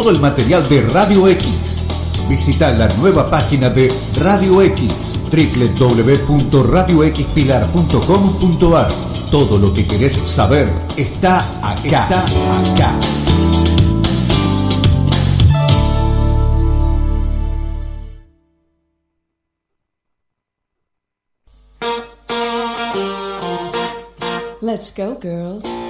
Todo el material de Radio X. Visita la nueva página de Radio X www.radioxpilar.com.ar Todo lo que querés saber está acá. Está acá. Let's go, girls.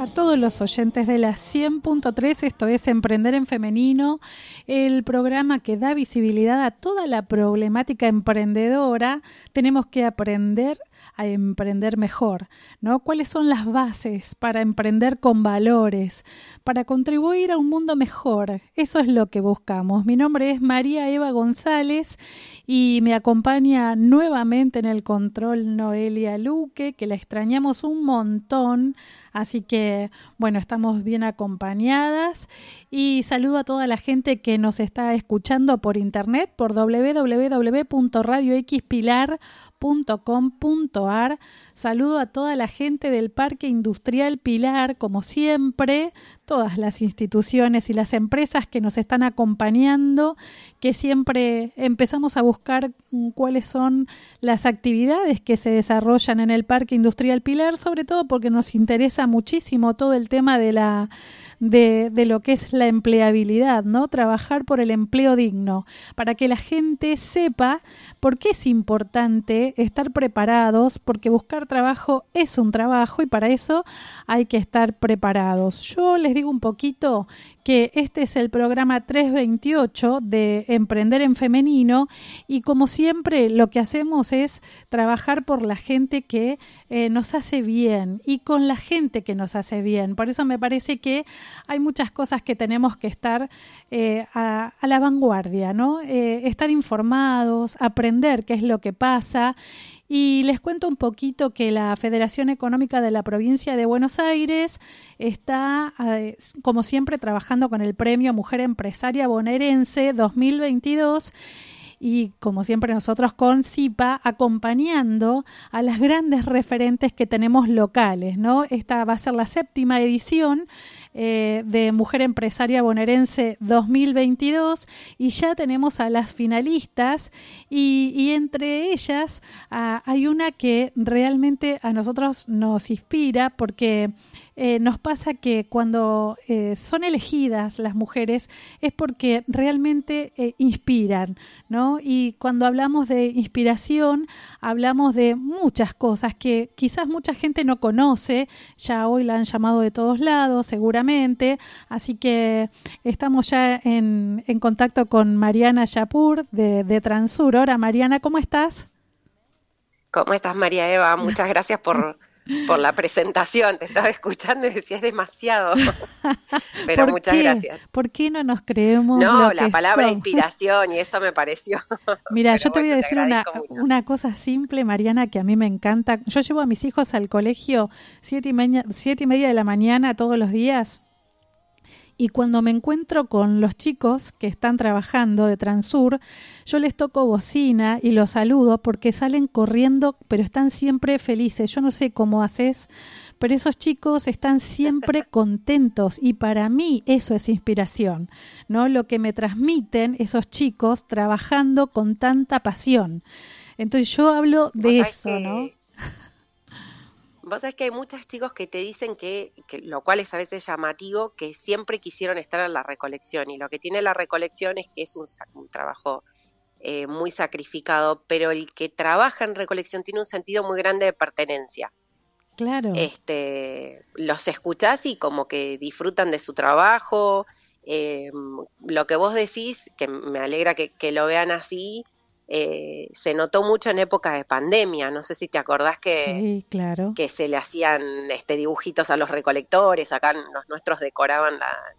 a todos los oyentes de la 100.3. Esto es Emprender en Femenino, el programa que da visibilidad a toda la problemática emprendedora. Tenemos que aprender a emprender mejor, ¿no? ¿Cuáles son las bases para emprender con valores, para contribuir a un mundo mejor? Eso es lo que buscamos. Mi nombre es María Eva González y me acompaña nuevamente en el control Noelia Luque, que la extrañamos un montón, así que bueno, estamos bien acompañadas. Y saludo a toda la gente que nos está escuchando por internet por www.radioxpilar.com .com.ar. Saludo a toda la gente del Parque Industrial Pilar, como siempre, todas las instituciones y las empresas que nos están acompañando, que siempre empezamos a buscar cuáles son las actividades que se desarrollan en el Parque Industrial Pilar, sobre todo porque nos interesa muchísimo todo el tema de la de, de, lo que es la empleabilidad, ¿no? Trabajar por el empleo digno, para que la gente sepa por qué es importante estar preparados, porque buscar trabajo es un trabajo y para eso hay que estar preparados. Yo les digo un poquito que este es el programa 328 de Emprender en Femenino y como siempre lo que hacemos es trabajar por la gente que eh, nos hace bien y con la gente que nos hace bien. Por eso me parece que hay muchas cosas que tenemos que estar eh, a, la vanguardia, ¿no? Eh, estar informados, aprender qué es lo que pasa y les cuento un poquito que la Federación Económica de la Provincia de Buenos Aires está, eh, como siempre, trabajando con el Premio Mujer Empresaria Bonaerense 2022 y como siempre nosotros con CIPA acompañando a las grandes referentes que tenemos locales, ¿no? Esta va a ser la séptima edición eh, de Mujer Empresaria Bonaerense 2022 y ya tenemos a las finalistas y, entre ellas ah, hay una que realmente a nosotros nos inspira porque eh, nos pasa que cuando eh, son elegidas las mujeres es porque realmente eh, inspiran, ¿no? Y cuando hablamos de inspiración, hablamos de muchas cosas que quizás mucha gente no conoce, ya hoy la han llamado de todos lados, seguramente, así que estamos ya en, en contacto con Mariana Yapur de, de Transur. Ahora, Mariana, ¿cómo estás? ¿Cómo estás, María Eva? Muchas gracias por por la presentación. Te estaba escuchando y decía, es demasiado. Pero muchas gracias. ¿Por qué no nos creemos? No, la palabra inspiración y eso me pareció. Mira, yo te voy a decir una, una, cosa simple, Mariana, que a mí me encanta. Yo llevo a mis hijos al colegio siete y, siete y media de la mañana todos los días y cuando me encuentro con los chicos que están trabajando de Transur, yo les toco bocina y los saludo porque salen corriendo, pero están siempre felices. Yo no sé cómo haces, pero esos chicos están siempre contentos y para mí eso es inspiración, ¿no? Lo que me transmiten esos chicos trabajando con tanta pasión. Entonces yo hablo de eso, ¿no? Vos sabés que hay muchos chicos que te dicen que, lo cual es a veces llamativo, que siempre quisieron estar en la recolección. Y lo que tiene la recolección es que es un, trabajo eh, muy sacrificado, pero el que trabaja en recolección tiene un sentido muy grande de pertenencia. Claro. Este, los escuchás y como que disfrutan de su trabajo. Eh, lo que vos decís, que me alegra que, que lo vean así, eh, se notó mucho en época de pandemia. No sé si te acordás que, sí, claro. que se le hacían este, dibujitos a los recolectores, acá los nuestros decoraban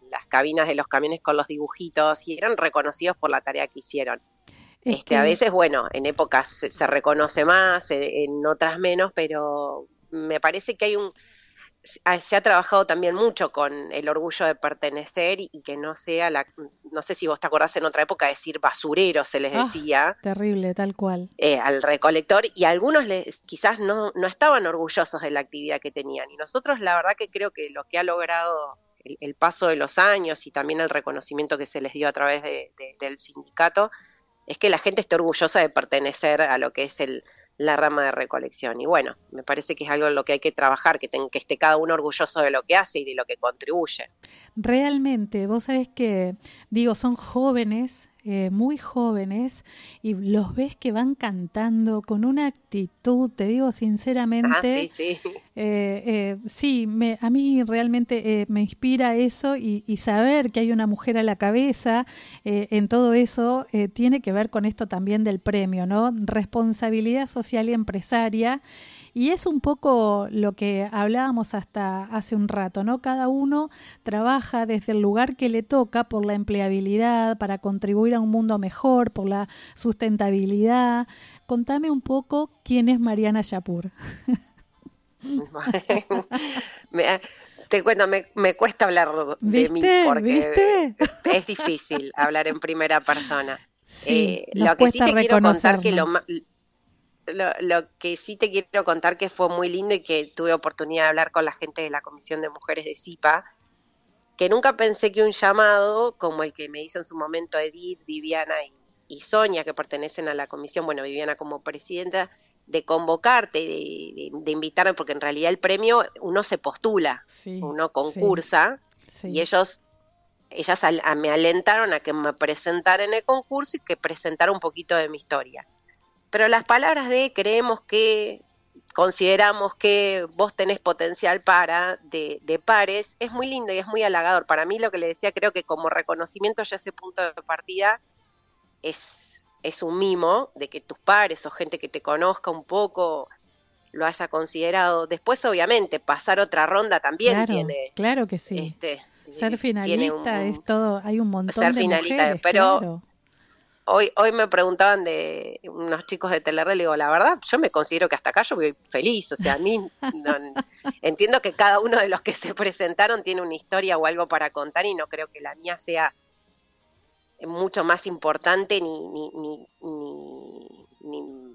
las cabinas de los camiones con los dibujitos y eran reconocidos por la tarea que hicieron. este, A veces, bueno, en épocas se, reconoce más, en otras menos, pero me parece que hay un, se ha trabajado también mucho con el orgullo de pertenecer y, que no sea la, no sé si vos te acordás en otra época decir basurero se les ah, decía. terrible, tal cual. Eh, al recolector y algunos les, quizás no, no estaban orgullosos de la actividad que tenían. Y nosotros la verdad que creo que lo que ha logrado el, paso de los años y también el reconocimiento que se les dio a través del sindicato es que la gente esté orgullosa de pertenecer a lo que es el, la rama de recolección. Y bueno, me parece que es algo en lo que hay que trabajar, que, que esté cada uno orgulloso de lo que hace y de lo que contribuye. Realmente, vos sabés que, digo, son jóvenes eh, muy jóvenes y los ves que van cantando con una actitud, te digo sinceramente, ah, sí, sí. Eh, eh, sí me, a mí realmente me inspira eso y, y, saber que hay una mujer a la cabeza en todo eso tiene que ver con esto también del premio, ¿no? Responsabilidad social y empresaria y es un poco lo que hablábamos hasta hace un rato, ¿no? Cada uno trabaja desde el lugar que le toca por la empleabilidad, para contribuir a un mundo mejor, por la sustentabilidad. Contame un poco quién es Mariana Yapur. te cuento, me, cuesta hablar de mí porque es difícil hablar en primera persona. Sí, eh, lo que sí te quiero contar que lo, lo, que sí te quiero contar que fue muy lindo y que tuve oportunidad de hablar con la gente de la Comisión de Mujeres de CIPA, que nunca pensé que un llamado como el que me hizo en su momento Edith, Viviana y, Sonia, que pertenecen a la comisión, bueno, Viviana como presidenta, de convocarte, de, de, invitarme, porque en realidad el premio uno se postula, uno concursa, y ellos ellas me alentaron a que me presentara en el concurso y que presentara un poquito de mi historia. Pero las palabras de creemos que, consideramos que vos tenés potencial para, de, de, pares, es muy lindo y es muy halagador. Para mí lo que le decía, creo que como reconocimiento ya ese punto de partida es, es un mimo de que tus pares o gente que te conozca un poco lo haya considerado. Después, obviamente, pasar otra ronda también tiene. Claro que sí. Este, ser finalista es todo, hay un montón de mujeres, pero hoy, hoy me preguntaban de unos chicos de Telerre, le digo, la verdad, yo me considero que hasta acá yo voy feliz, o sea, a mí entiendo que cada uno de los que se presentaron tiene una historia o algo para contar y no creo que la mía sea mucho más importante ni, ni, ni, ni,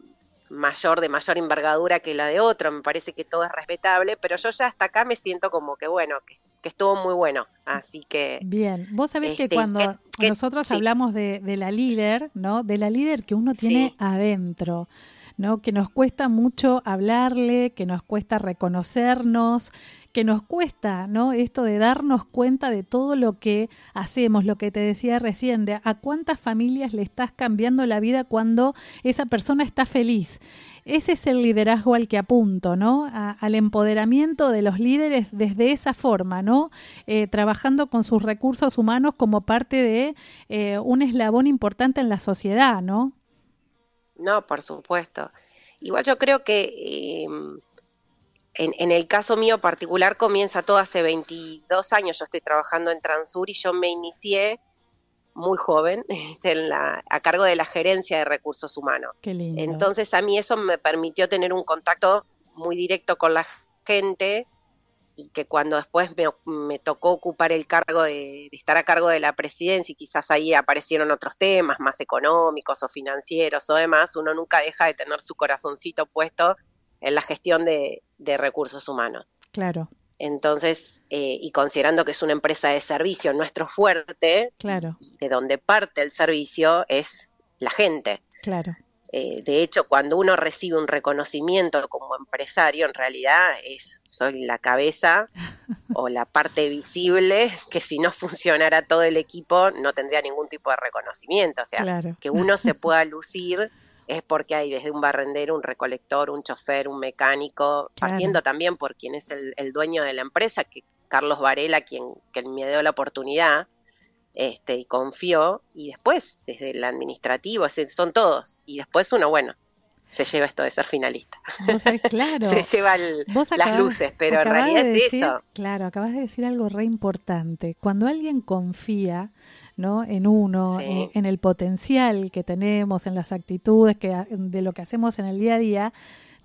mayor, de mayor envergadura que la de otro, me parece que todo es respetable, pero yo ya hasta acá me siento como que bueno, que que estuvo muy bueno. Así que. Bien, vos sabés que este, cuando nosotros hablamos de, de, la líder, ¿no? De la líder que uno tiene adentro. ¿no? que nos cuesta mucho hablarle, que nos cuesta reconocernos, que nos cuesta, ¿no? Esto de darnos cuenta de todo lo que hacemos, lo que te decía recién, de a cuántas familias le estás cambiando la vida cuando esa persona está feliz. Ese es el liderazgo al que apunto, ¿no? al empoderamiento de los líderes desde esa forma, ¿no? Eh, trabajando con sus recursos humanos como parte de eh, un eslabón importante en la sociedad, ¿no? No, por supuesto. Igual yo creo que em, en, el caso mío particular comienza todo hace 22 años. Yo estoy trabajando en Transur y yo me inicié muy joven en la, a cargo de la gerencia de recursos humanos. Qué lindo. Entonces a mí eso me permitió tener un contacto muy directo con la gente y que cuando después me, tocó ocupar el cargo de, estar a cargo de la presidencia y quizás ahí aparecieron otros temas más económicos o financieros o demás, uno nunca deja de tener su corazoncito puesto en la gestión de, recursos humanos. Claro. Entonces, eh, y considerando que es una empresa de servicio, nuestro fuerte, claro. de donde parte el servicio es la gente. Claro. Eh, de hecho, cuando uno recibe un reconocimiento como empresario, en realidad es soy la cabeza o la parte visible, que si no funcionara todo el equipo no tendría ningún tipo de reconocimiento. O sea, que uno se pueda lucir es porque hay desde un barrendero, un recolector, un chofer, un mecánico, partiendo también por quien es el, dueño de la empresa, que Carlos Varela, quien, quien me dio la oportunidad, este, y confió, y después, desde el administrativo, son todos, y después uno, bueno, se lleva esto de ser finalista. claro. se lleva las luces, pero en realidad es eso. Claro, acabas de decir algo re importante. Cuando alguien confía, ¿no? en uno, eh, en, el potencial que tenemos, en las actitudes que, de lo que hacemos en el día a día,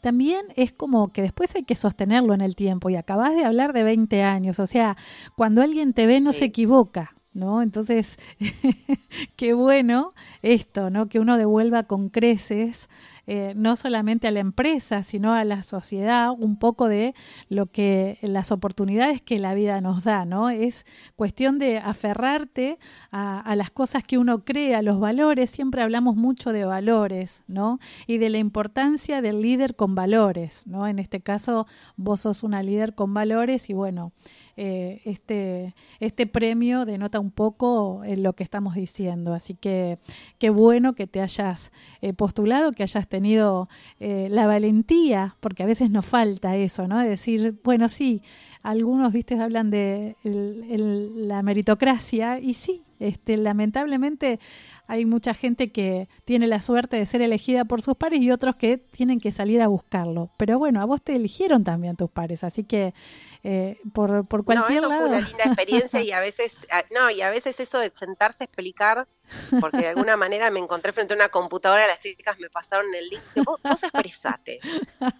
también es como que después hay que sostenerlo en el tiempo. Y acabas de hablar de 20 años, o sea, cuando alguien te ve no se equivoca, ¿no? Entonces, qué bueno esto, ¿no? Que uno devuelva con creces eh, no solamente a la empresa, sino a la sociedad, un poco de lo que las oportunidades que la vida nos da, ¿no? Es cuestión de aferrarte a, las cosas que uno cree, a los valores, siempre hablamos mucho de valores, ¿no? Y de la importancia del líder con valores, ¿no? En este caso, vos sos una líder con valores y bueno, eh, este, este premio denota un poco en lo que estamos diciendo. Así que qué bueno que te hayas eh, postulado, que hayas tenido eh, la valentía, porque a veces nos falta eso, ¿no? De decir, bueno, sí, algunos, viste, hablan de la meritocracia y sí, este, lamentablemente hay mucha gente que tiene la suerte de ser elegida por sus pares y otros que tienen que salir a buscarlo. Pero bueno, a vos te eligieron también tus pares, así que eh, por, por cualquier no, lado. Fue una linda experiencia y a veces, no, y a veces eso de sentarse a explicar, porque de alguna manera me encontré frente a una computadora, las chicas me pasaron el link, y vos, vos expresate.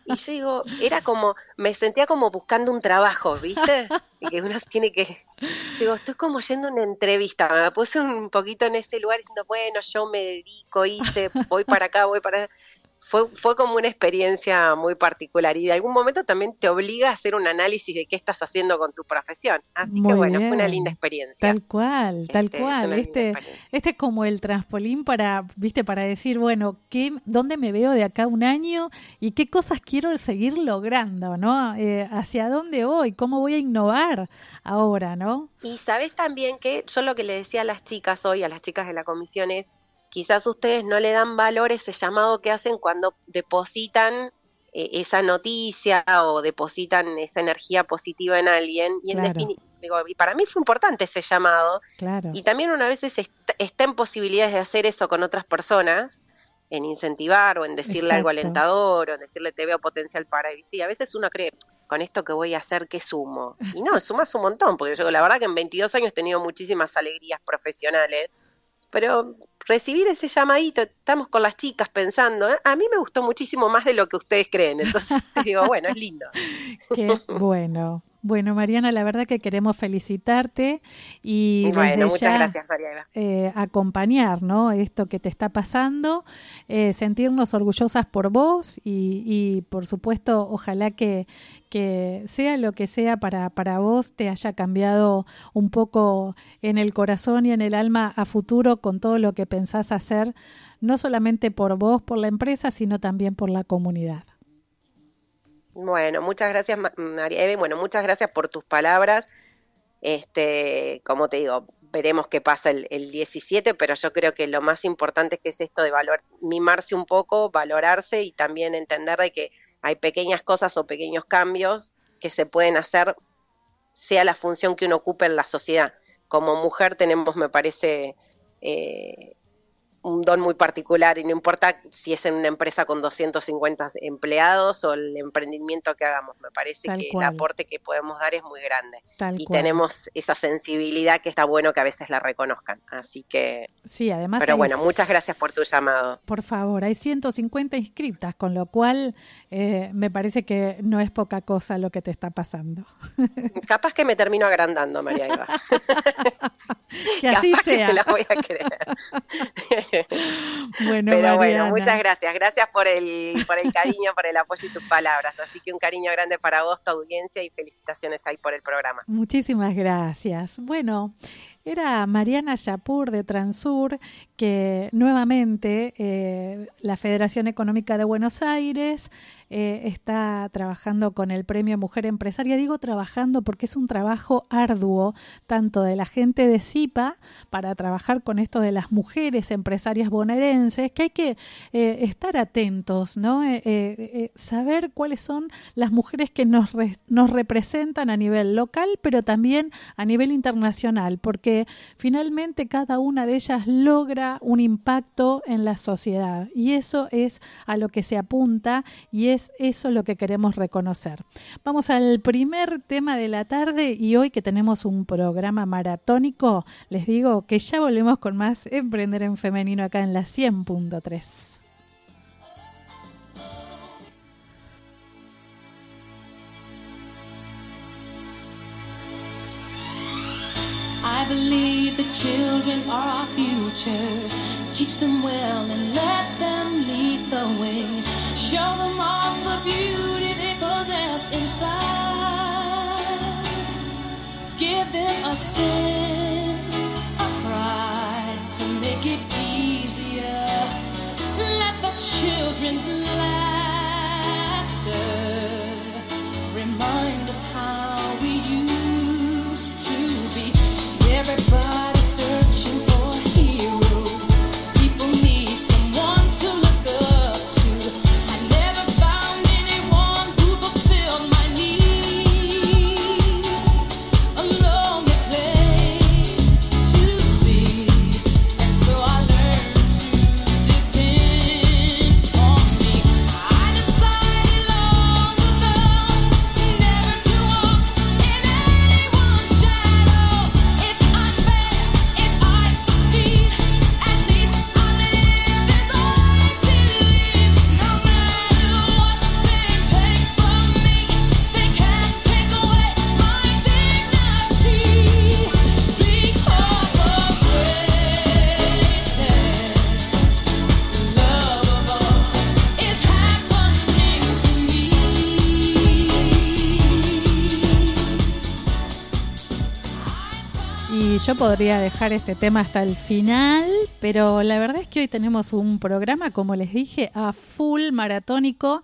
Y yo digo, era como, me sentía como buscando un trabajo, ¿viste? Y que uno tiene que, yo digo, estoy como yendo a una entrevista, me puse un poquito en ese lugar diciendo, bueno, yo me dedico, hice, voy para acá, voy para fue, fue como una experiencia muy particular y de algún momento también te obliga a hacer un análisis de qué estás haciendo con tu profesión. Así que bueno, fue una linda experiencia. Tal cual, tal este, cual. Este, este es como el traspolín para, viste, para decir, bueno, ¿qué, ¿dónde me veo de acá un año y qué cosas quiero seguir logrando, ¿no? Eh, ¿Hacia dónde voy? ¿Cómo voy a innovar ahora, no? Y sabes también que yo lo que le decía a las chicas hoy, a las chicas de la comisión es, quizás ustedes no le dan valor a ese llamado que hacen cuando depositan eh, esa noticia o depositan esa energía positiva en alguien. Y en digo, y para mí fue importante ese llamado. Y también una vez está, en posibilidades de hacer eso con otras personas, en incentivar o en decirle algo alentador o en decirle te veo potencial para y sí, a veces uno cree con esto que voy a hacer qué sumo y no sumas un montón porque yo la verdad que en 22 años he tenido muchísimas alegrías profesionales pero recibir ese llamadito, estamos con las chicas pensando, ¿eh? a mí me gustó muchísimo más de lo que ustedes creen, entonces digo, bueno, es lindo. Qué bueno. Bueno, Mariana, la verdad que queremos felicitarte y bueno, muchas gracias, eh, acompañar ¿no? esto que te está pasando, eh, sentirnos orgullosas por vos y, y, por supuesto, ojalá que, que sea lo que sea para, para vos, te haya cambiado un poco en el corazón y en el alma a futuro con todo lo que pensás hacer, no solamente por vos, por la empresa, sino también por la comunidad. Bueno, muchas gracias, María Eve. Bueno, muchas gracias por tus palabras. Este, como te digo, veremos qué pasa el, el, 17, pero yo creo que lo más importante es que es esto de valor, mimarse un poco, valorarse y también entender de que hay pequeñas cosas o pequeños cambios que se pueden hacer, sea la función que uno ocupe en la sociedad. Como mujer tenemos, me parece, eh, un don muy particular y no importa si es en una empresa con 250 empleados o el emprendimiento que hagamos, me parece que el aporte que podemos dar es muy grande y tenemos esa sensibilidad que está bueno que a veces la reconozcan, así que Sí, además Pero bueno, muchas gracias por tu llamado. Por favor, hay 150 inscriptas, con lo cual eh, me parece que no es poca cosa lo que te está pasando. Capaz que me termino agrandando, María Eva. que así sea. Que la voy a creer. bueno, Pero bueno, muchas gracias. Gracias por el, por el cariño, por el apoyo y tus palabras. Así que un cariño grande para vos, tu audiencia y felicitaciones ahí por el programa. Muchísimas gracias. Bueno, era Mariana Yapur de Transur, que nuevamente eh, la Federación Económica de Buenos Aires eh, está trabajando con el Premio Mujer Empresaria. Digo trabajando porque es un trabajo arduo, tanto de la gente de CIPA para trabajar con esto de las mujeres empresarias bonaerenses, que hay que eh, estar atentos, ¿no? Eh, saber cuáles son las mujeres que nos, nos representan a nivel local, pero también a nivel internacional, porque finalmente cada una de ellas logra un impacto en la sociedad y eso es a lo que se apunta y es eso lo que queremos reconocer. Vamos al primer tema de la tarde y hoy que tenemos un programa maratónico, les digo que ya volvemos con más Emprender en Femenino acá en la 100.3. I believe the children are our future. Teach them well and let them lead the way. Show them all the beauty they possess inside. Give them a sense of pride to make it easier. Let the children's laughter podría dejar este tema hasta el final, pero la verdad es que hoy tenemos un programa, como les dije, a full maratónico.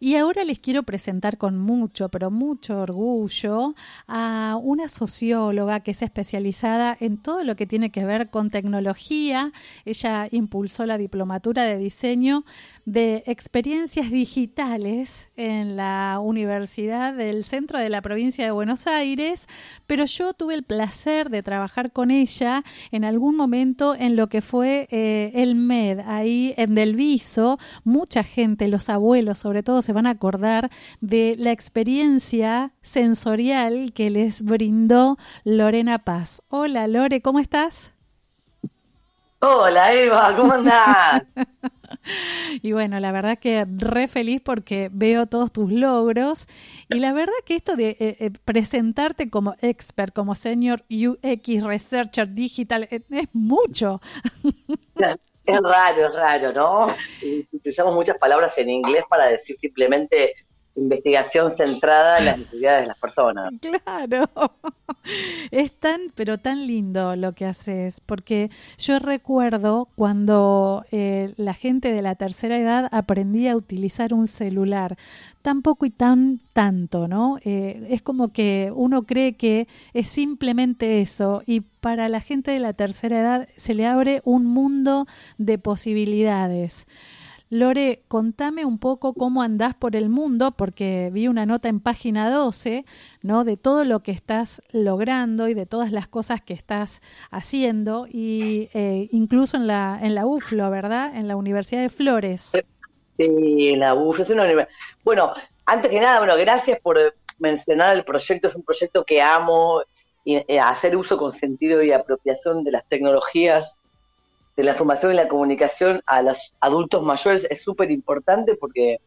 Y ahora les quiero presentar con mucho, pero mucho orgullo a una socióloga que es especializada en todo lo que tiene que ver con tecnología. Ella impulsó la diplomatura de diseño de experiencias digitales en la Universidad del Centro de la Provincia de Buenos Aires, pero yo tuve el placer de trabajar con ella en algún momento en lo que fue eh, el MED, ahí en Del Viso. Mucha gente, los abuelos sobre todo, se van a acordar de la experiencia sensorial que les brindó Lorena Paz. Hola Lore, ¿cómo estás? Hola Eva, ¿cómo andás? Y bueno, la verdad que re feliz porque veo todos tus logros y la verdad que esto de eh, eh, presentarte como expert, como senior UX researcher digital, eh, es mucho. Es raro, es raro, ¿no? Utilizamos muchas palabras en inglés para decir simplemente investigación centrada en las necesidades de las personas. Claro, es tan, pero tan lindo lo que haces, porque yo recuerdo cuando eh, la gente de la tercera edad aprendía a utilizar un celular, tan poco y tan tanto, ¿no? Eh, es como que uno cree que es simplemente eso y para la gente de la tercera edad se le abre un mundo de posibilidades. Lore, contame un poco cómo andás por el mundo, porque vi una nota en página 12, ¿no? De todo lo que estás logrando y de todas las cosas que estás haciendo, y eh, incluso en la, en la UFLO, ¿verdad? En la Universidad de Flores. Sí, la UF es una universidad. Bueno, antes que nada, bueno, gracias por mencionar el proyecto. Es un proyecto que amo, y eh, hacer uso con sentido y apropiación de las tecnologías de la información y la comunicación a los adultos mayores es súper importante porque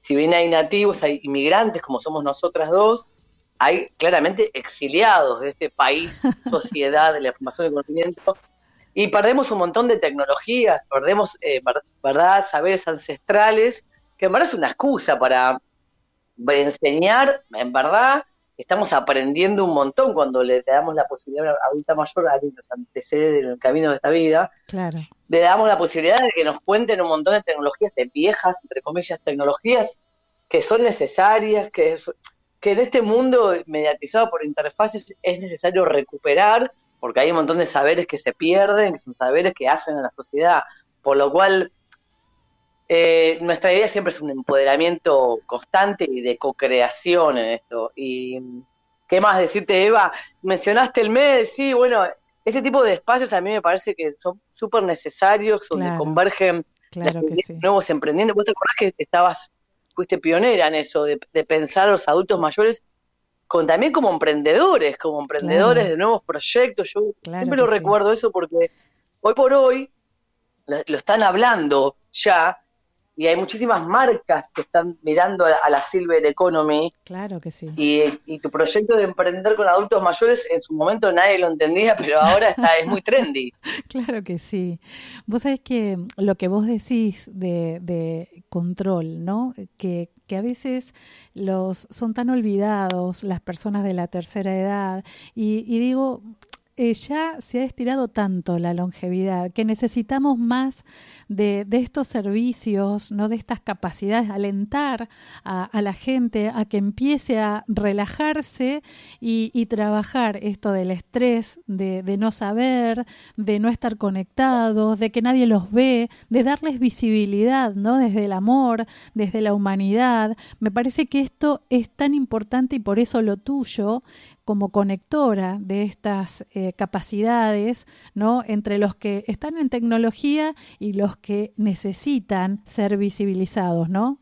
si bien hay nativos, hay inmigrantes como somos nosotras dos, hay claramente exiliados de este país, sociedad de la información y conocimiento, y perdemos un montón de tecnologías, perdemos, eh, ver- ¿verdad?, saberes ancestrales, que en verdad es una excusa para enseñar, en verdad, estamos aprendiendo un montón cuando le damos la posibilidad a una adulta mayor, a alguien que nos antecede en el camino de esta vida, Claro. le damos la posibilidad de que nos cuenten un montón de tecnologías, de viejas, entre comillas, tecnologías, que son necesarias, que, es- que en este mundo mediatizado por interfaces es necesario recuperar, porque hay un montón de saberes que se pierden, que son saberes que hacen a la sociedad, por lo cual eh, nuestra idea siempre es un empoderamiento constante y de co-creación en esto. Y qué más decirte, Eva, mencionaste el MED, sí, bueno, ese tipo de espacios a mí me parece que son súper necesarios, donde Claro. convergen Claro las que ideas sí. de nuevos emprendientes. ¿Vos te acordás que estabas, fuiste pionera en eso, de, de pensar a los adultos mayores con también como emprendedores, como emprendedores Claro. de nuevos proyectos? Yo siempre lo sí. recuerdo eso porque hoy por hoy lo, lo están hablando ya y hay muchísimas marcas que están mirando a, la Silver Economy Claro que sí. y, y tu proyecto de emprender con adultos mayores en su momento nadie lo entendía, pero ahora está es muy trendy. Claro que sí. Vos sabés que lo que vos decís de, de control, ¿no? Que, que a veces los son tan olvidados las personas de la tercera edad y, y digo, eh, ya se ha estirado tanto la longevidad que necesitamos más de, estos servicios, no de estas capacidades, alentar a, la gente a que empiece a relajarse y, y trabajar esto del estrés, de, de no saber, de no estar conectados, de que nadie los ve, de darles visibilidad, ¿no? Desde el amor, desde la humanidad. Me parece que esto es tan importante y por eso lo tuyo como conectora de estas eh, capacidades, ¿no? Entre los que están en tecnología y los que necesitan ser visibilizados, ¿no?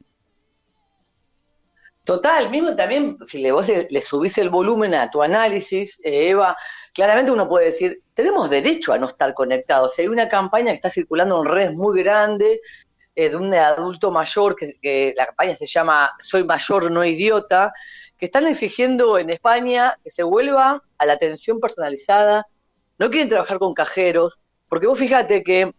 Total, mismo también, si le, vos le, subís el volumen a tu análisis, eh, Eva, claramente uno puede decir, tenemos derecho a no estar conectados. Hay una campaña que está circulando en redes muy grande eh, de un adulto mayor, que la campaña se llama Soy mayor, no idiota, que están exigiendo en España que se vuelva a la atención personalizada, no quieren trabajar con cajeros, porque vos fíjate que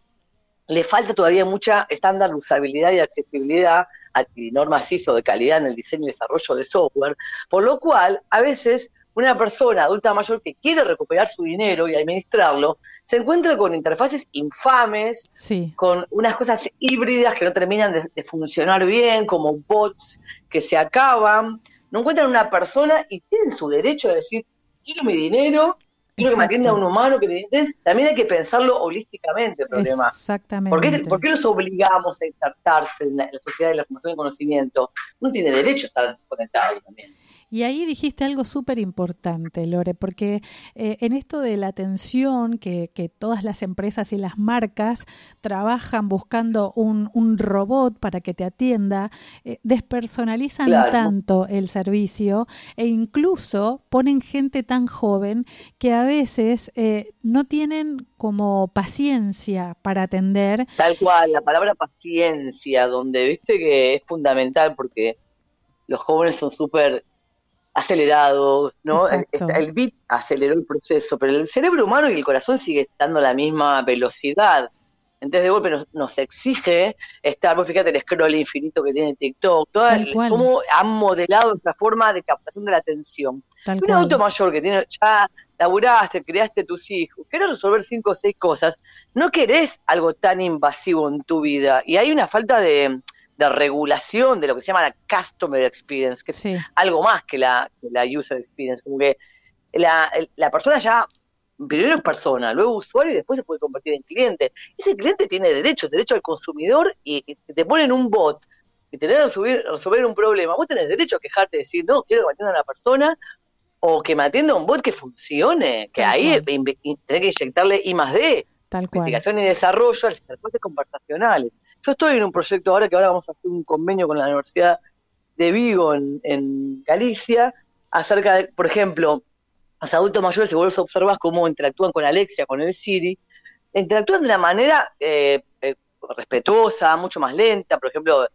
le falta todavía mucha estándar de usabilidad y accesibilidad a- y normas ISO de calidad en el diseño y desarrollo de software, por lo cual a veces una persona adulta mayor que quiere recuperar su dinero y administrarlo, se encuentra con interfaces infames, Sí, con unas cosas híbridas que no terminan de, de funcionar bien, como bots que se acaban, no encuentran una persona y tienen su derecho a decir, quiero mi dinero, quiero que me atienda un humano, que me... Entonces, también hay que pensarlo holísticamente el problema. exactamente. ¿Por qué, por qué los obligamos a insertarse en la, en la sociedad de la formación y conocimiento? Uno tiene derecho a estar conectado también. Y ahí dijiste algo súper importante, Lore, porque eh, en esto de la atención que, que todas las empresas y las marcas trabajan buscando un, un robot para que te atienda, eh, despersonalizan Claro. tanto el servicio e incluso ponen gente tan joven que a veces eh, no tienen como paciencia para atender Tal cual, la palabra paciencia, donde viste que es fundamental porque los jóvenes son súper acelerados, ¿no? El, Exacto. el bit aceleró el proceso, pero el cerebro humano y el corazón sigue estando a la misma velocidad. Entonces, de golpe nos, nos exige estar, vos fíjate el scroll infinito que tiene TikTok, toda el- cómo han modelado nuestra forma de captación de la atención. tal Un cual. adulto mayor que tiene, ya laburaste, creaste tus hijos, querés resolver cinco o seis cosas, no querés algo tan invasivo en tu vida. Y hay una falta de, de regulación de lo que se llama la customer experience, que es algo más que la, que la user experience. Como que la, la persona ya, primero es persona, luego usuario y después se puede convertir en cliente. Ese cliente tiene derechos, derecho al consumidor y, y te ponen un bot y te deben resolver, resolver un problema. Vos tenés derecho a quejarte y decir, no, quiero que me atienda una persona o que me atienda un bot que funcione, que Tal ahí tenés que inyectarle I más D, tal cual. investigación y desarrollo a las interfaces conversacionales. Yo estoy en un proyecto ahora que ahora vamos a hacer un convenio con la Universidad de Vigo en, en Galicia acerca de, por ejemplo, los adultos mayores, si vos observas cómo interactúan con Alexia, con el Siri, interactúan de una manera eh, eh, respetuosa, mucho más lenta, por ejemplo,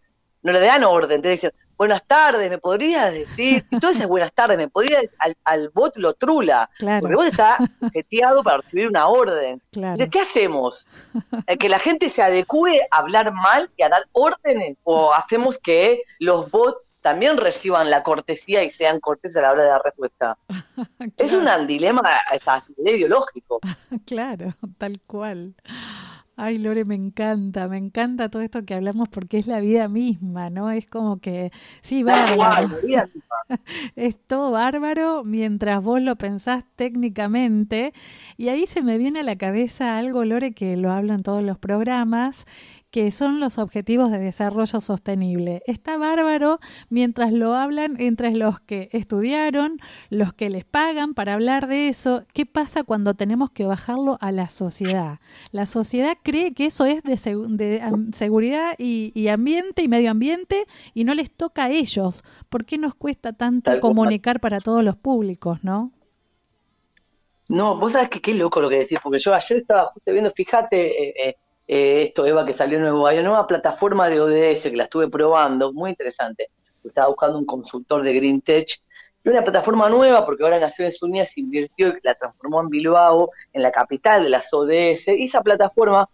no le dan orden, te dicen, buenas tardes, ¿me podrías decir? Y todo esas buenas tardes, ¿me podrías? Al, al bot lo trula, Claro, porque vos está seteado para recibir una orden. claro. ¿De qué hacemos? ¿Eh, ¿Que la gente se adecue a hablar mal y a dar órdenes? ¿O hacemos que los bots también reciban la cortesía y sean corteses a la hora de dar respuesta? Es un dilema hasta ideológico. Claro, tal cual. Ay, Lore, me encanta, me encanta todo esto que hablamos porque es la vida misma, ¿no? Es como que, sí, bárbaro, es todo bárbaro mientras vos lo pensás técnicamente. Y ahí se me viene a la cabeza algo, Lore, que lo hablo en todos los programas, que son los objetivos de desarrollo sostenible. Está bárbaro mientras lo hablan entre los que estudiaron, los que les pagan para hablar de eso. ¿Qué pasa cuando tenemos que bajarlo a la sociedad? La sociedad cree que eso es de, seguridad y, y ambiente y medio ambiente y no les toca a ellos. ¿Por qué nos cuesta tanto comunicar para todos los públicos, no? No, vos sabés que qué loco lo que decís, porque yo ayer estaba justo viendo, fíjate, eh, eh, eh, esto, Eva, que salió nuevo, hay una nueva plataforma de ODS que la estuve probando, muy interesante. Estaba buscando un consultor de Green Tech. Y una plataforma nueva, porque ahora Naciones Unidas invirtió y la transformó en Bilbao, en la capital de las ODS, y esa plataforma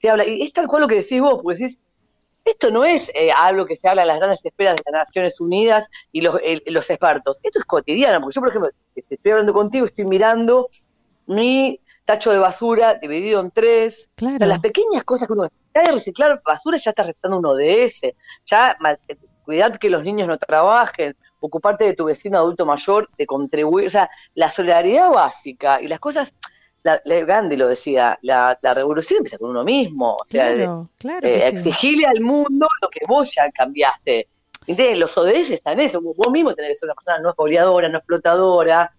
te habla, y es tal cual lo que decís vos, porque decís, esto no es eh, algo que se habla en las grandes esferas de las Naciones Unidas y los, los expertos. Esto es cotidiano, porque yo, por ejemplo, estoy hablando contigo, estoy mirando mi tacho de basura dividido en tres. O Claro. sea, las pequeñas cosas que uno ya de reciclar basura ya está restando un ODS. Ya eh, cuidar que los niños no trabajen, ocuparte de tu vecino adulto mayor, de contribuir. O sea, la solidaridad básica y las cosas. La, la- Gandhi lo decía, la, la revolución empieza con uno mismo. O sea, Claro, claro eh, sí. exigirle al mundo lo que vos ya cambiaste. ¿Entendés? Los ODS están en eso. Vos mismo tenés que ser una persona no expoliadora, no explotadora,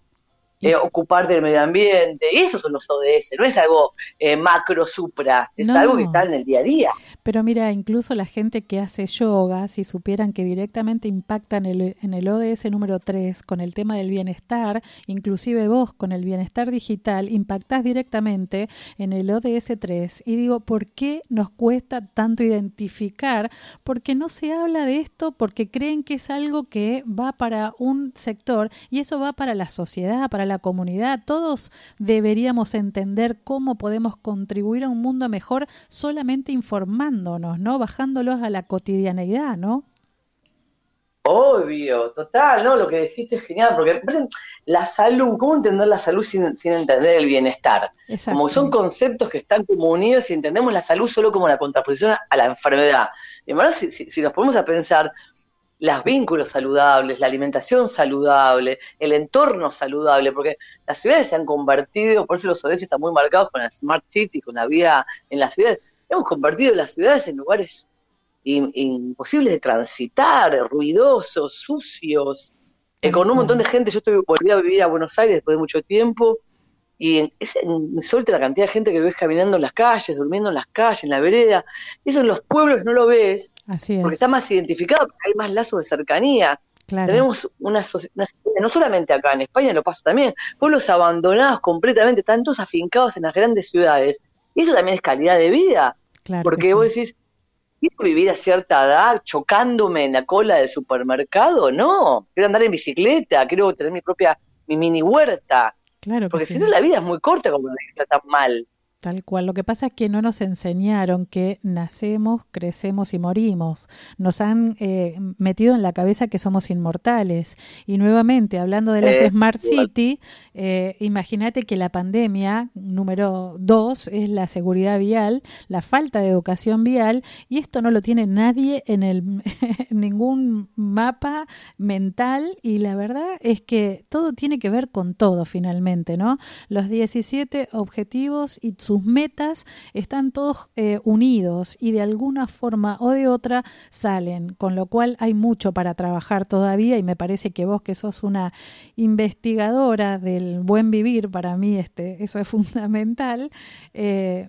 eh, ocuparte del medio ambiente. Y esos son los ODS. No es algo eh, macro, supra. Es No. algo que está en el día a día. Pero mira, incluso la gente que hace yoga, si supieran que directamente impactan el, en el ODS número 3 con el tema del bienestar, inclusive vos con el bienestar digital, impactás directamente en el ODS 3. Y digo, ¿por qué nos cuesta tanto identificar? Porque no se habla de esto, porque creen que es algo que va para un sector y eso va para la sociedad, para la comunidad. Todos deberíamos entender cómo podemos contribuir a un mundo mejor solamente informándonos, ¿no? Bajándolos a la cotidianeidad, ¿no? Obvio, total, ¿no? Lo que dijiste es genial, porque la salud, ¿cómo entender la salud sin, sin entender el bienestar? Exacto. Como son conceptos que están como unidos y entendemos la salud solo como la contraposición a la enfermedad. Y si, si- si nos ponemos a pensar, los vínculos saludables, la alimentación saludable, el entorno saludable, porque las ciudades se han convertido, por eso los ODS están muy marcados con la Smart City, con la vida en las ciudades, hemos convertido las ciudades en lugares in- imposibles de transitar, ruidosos, sucios, eh, con un montón de gente. Yo estoy, volví a vivir a Buenos Aires después de mucho tiempo y es insólita la cantidad de gente que ves caminando en las calles, durmiendo en las calles, en la vereda. Eso en los pueblos no lo ves Así es. porque está más identificado, porque hay más lazos de cercanía. claro. Tenemos una sociedad, no solamente acá, en España lo pasa también, pueblos abandonados completamente, están todos afincados en las grandes ciudades. Y eso también es calidad de vida. claro Porque sí. vos decís, ¿quiero vivir a cierta edad chocándome en la cola del supermercado? No, quiero andar en bicicleta, quiero tener mi propia, mi mini huerta. Claro que Porque si no la vida es muy corta como vivirla tan mal. Tal cual. Lo que pasa es que no nos enseñaron que nacemos, crecemos y morimos. Nos han eh, metido en la cabeza que somos inmortales. Y nuevamente, hablando de las Eh, Smart. City, eh, imagínate que la pandemia número dos es la seguridad vial, la falta de educación vial, y esto no lo tiene nadie en, el, en ningún mapa mental. Y la verdad es que todo tiene que ver con todo finalmente, ¿no? Los 17 objetivos y sus metas están todos eh, unidos y de alguna forma o de otra salen, con lo cual hay mucho para trabajar todavía y me parece que vos que sos una investigadora del buen vivir, para mí este, eso es fundamental, eh,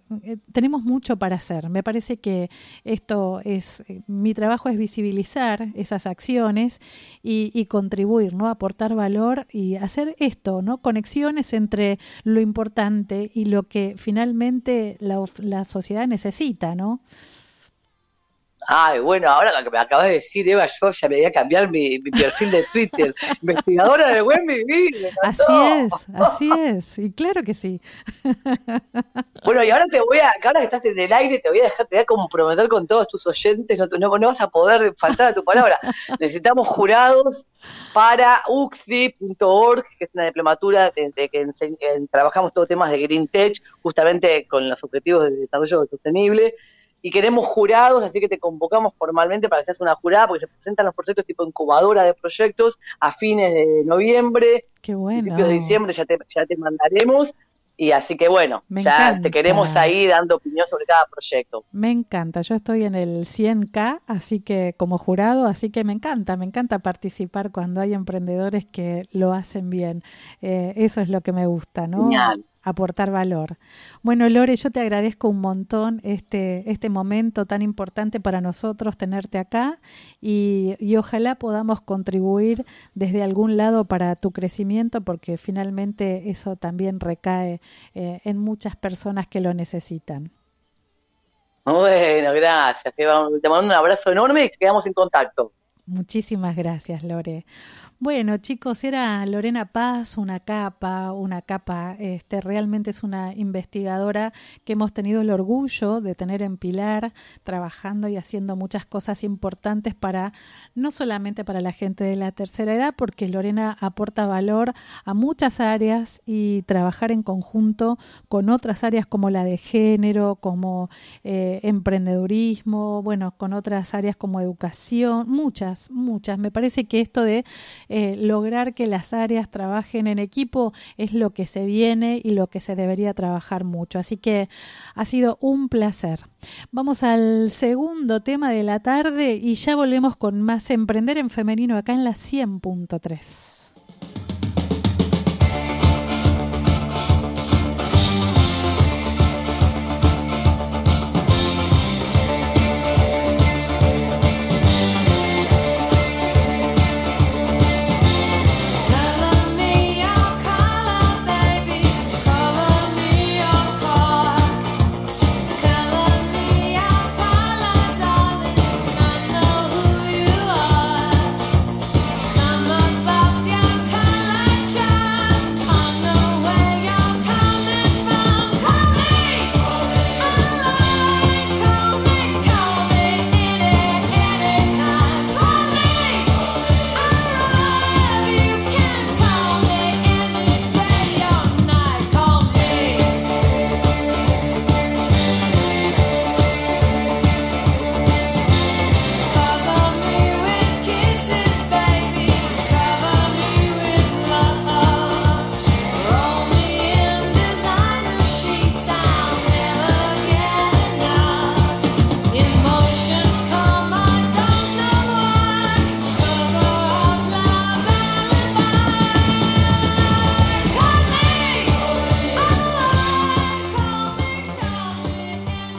tenemos mucho para hacer. Me parece que esto es, eh, mi trabajo es visibilizar esas acciones y, y contribuir, ¿no? Aportar valor y hacer esto, ¿no? Conexiones entre lo importante y lo que finalmente la, of- la sociedad necesita, ¿no? Ay, bueno, ahora lo que me acabas de decir, Eva, yo ya me voy a cambiar mi, mi perfil de Twitter. Investigadora de web, me Así es, así es. Y claro que sí. Bueno, y ahora te voy a, ahora que estás en el aire, te voy a dejar, te voy a comprometer con todos tus oyentes, no, no, no vas a poder faltar a tu palabra. Necesitamos jurados para uxi.org, que es una diplomatura de, de que trabajamos todos temas de Green Tech, justamente con los objetivos de desarrollo sostenible. Y queremos jurados, así que te convocamos formalmente para que seas una jurada, porque se presentan los proyectos tipo incubadora de proyectos a fines de noviembre, Qué bueno. principios de diciembre ya te, ya te mandaremos. Y así que bueno, Me ya encanta. te queremos ahí dando opinión sobre cada proyecto. Me encanta, yo estoy en el 100K, así que como jurado, así que me encanta, me encanta participar cuando hay emprendedores que lo hacen bien. Eh, eso es lo que me gusta, ¿no? Genial. Aportar valor. Bueno, Lore, yo te agradezco un montón este, este momento tan importante para nosotros tenerte acá y, y ojalá podamos contribuir desde algún lado para tu crecimiento porque finalmente eso también recae eh, en muchas personas que lo necesitan. Bueno, gracias. Te mando un abrazo enorme y quedamos en contacto. Muchísimas gracias, Lore. Bueno, chicos, era Lorena Paz, una capa, una capa, este, realmente es una investigadora que hemos tenido el orgullo de tener en Pilar, trabajando y haciendo muchas cosas importantes para, no solamente para la gente de la tercera edad, porque Lorena aporta valor a muchas áreas y trabajar en conjunto con otras áreas como la de género, como eh, emprendedurismo, bueno, con otras áreas como educación, muchas, muchas. Me parece que esto de eh, lograr que las áreas trabajen en equipo es lo que se viene y lo que se debería trabajar mucho. Así que ha sido un placer. Vamos al segundo tema de la tarde y ya volvemos con más Emprender en Femenino acá en la 100.3.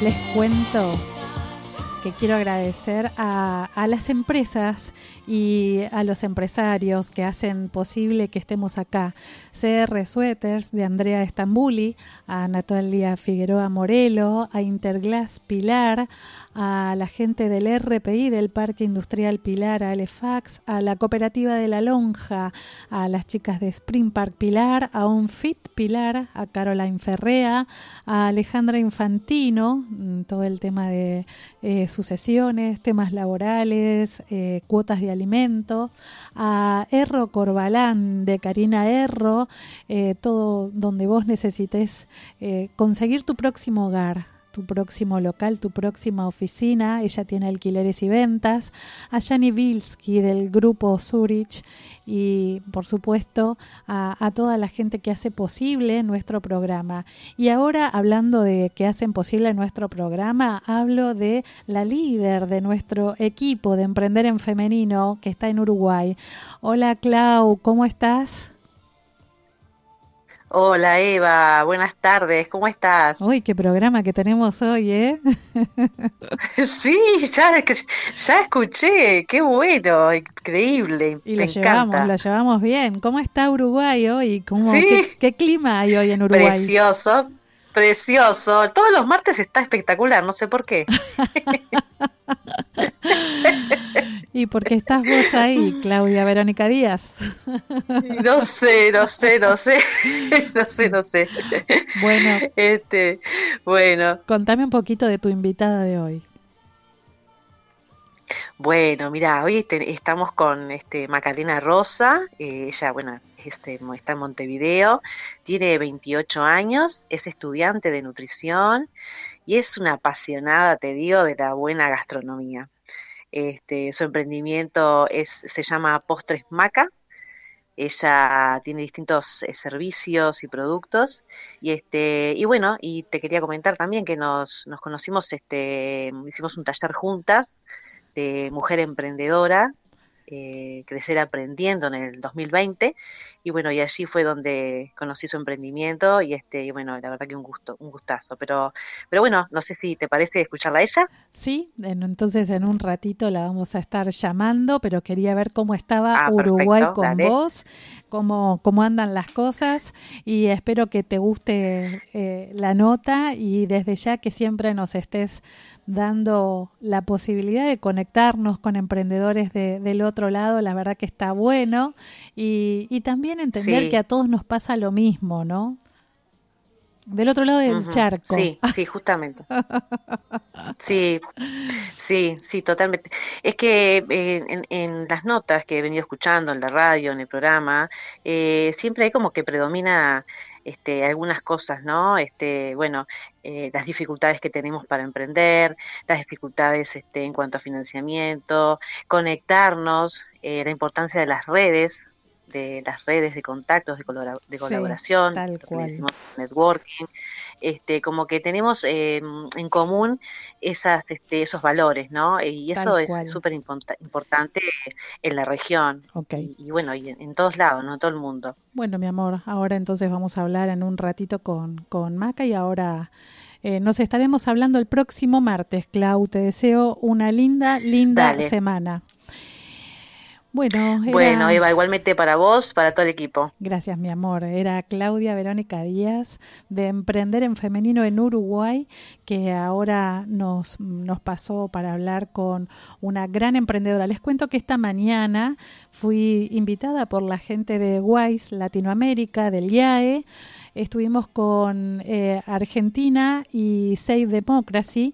Les cuento que quiero agradecer a, las empresas y a los empresarios que hacen posible que estemos acá. CR Sweaters de Andrea Estambuli, a Natalia Figueroa Morelo, a Interglass Pilar, a la gente del RPI del Parque Industrial Pilar, a Alefax, a la Cooperativa de la Lonja, a las chicas de Spring Park Pilar, a Unfit Pilar, a Caroline Ferrea, a Alejandra Infantino, mm, todo el tema de eh, sucesiones, temas laborales, eh, cuotas de alimento, a Erro Corbalán de Karina Erro, eh, todo donde vos necesites eh, conseguir tu próximo hogar tu próximo local, tu próxima oficina. Ella tiene alquileres y ventas. A Jani Vilsky del grupo Zurich y, por supuesto, a, a toda la gente que hace posible nuestro programa. Y ahora, hablando de que hacen posible nuestro programa, hablo de la líder de nuestro equipo de Emprender en Femenino que está en Uruguay. Hola, Clau, ¿cómo estás? Hola Eva, buenas tardes, ¿cómo estás? Uy, qué programa que tenemos hoy, ¿eh? Sí, ya, ya escuché, qué bueno, increíble, Y lo llevamos, lo llevamos bien. ¿Cómo está Uruguay hoy? ¿Cómo, Sí. qué, qué clima hay hoy en Uruguay? Precioso, precioso. Todos los martes está espectacular, no sé por qué. ¿Y por qué estás vos ahí, Claudia Verónica Díaz? No sé, no sé, no sé, no sé, no sé. Bueno. Este, bueno, Contame un poquito de tu invitada de hoy. Bueno, mira, hoy estamos con este Macarena Rosa, eh, ella, bueno, este, está en Montevideo, tiene 28 años, es estudiante de nutrición y es una apasionada, te digo, de la buena gastronomía. Este, su emprendimiento es, se llama Postres Maca. Ella tiene distintos eh, servicios y productos y este y bueno y te quería comentar también que nos, nos conocimos este hicimos un taller juntas de mujer emprendedora eh, crecer aprendiendo en el 2020 y bueno y allí fue donde conocí su emprendimiento y este y bueno la verdad que un gusto un gustazo. Pero pero bueno no sé si te parece escucharla a ella. Sí, en- entonces en un ratito la vamos a estar llamando, pero quería ver cómo estaba Ah, Uruguay perfecto, con dale. vos, cómo, cómo andan las cosas y espero que te guste eh, la nota y desde ya que siempre nos estés dando la posibilidad de conectarnos con emprendedores de- del otro lado, la verdad que está bueno y, y también entender Sí. que a todos nos pasa lo mismo, ¿no? Del otro lado del charco. Sí, sí, justamente. Sí, sí, sí, totalmente. Es que eh, en, en las notas que he venido escuchando en la radio, en el programa, eh, siempre hay como que predomina este, algunas cosas, ¿no? Este, bueno, eh, las dificultades que tenemos para emprender, las dificultades este, en cuanto a financiamiento, conectarnos, eh, la importancia de las redes, de las redes de contactos, de, colabora- de Sí, colaboración, tal cual. decimos networking, este, como que tenemos eh, en común esas, este, esos valores, ¿no? Y Tal eso es súper importante en la región Ok. y, y bueno, y en, en todos lados, ¿no? En todo el mundo. Bueno, mi amor, ahora entonces vamos a hablar en un ratito con, con Maca y ahora eh, nos estaremos hablando el próximo martes, Clau. Te deseo una linda, linda Dale. semana. Bueno, era- Bueno, Eva, igualmente para vos, para todo el equipo. Gracias, mi amor. Era Claudia Verónica Díaz de Emprender en Femenino en Uruguay, que ahora nos, nos pasó para hablar con una gran emprendedora. Les cuento que esta mañana fui invitada por la gente de WISE Latinoamérica, del IAE. Estuvimos con eh, Argentina y Save Democracy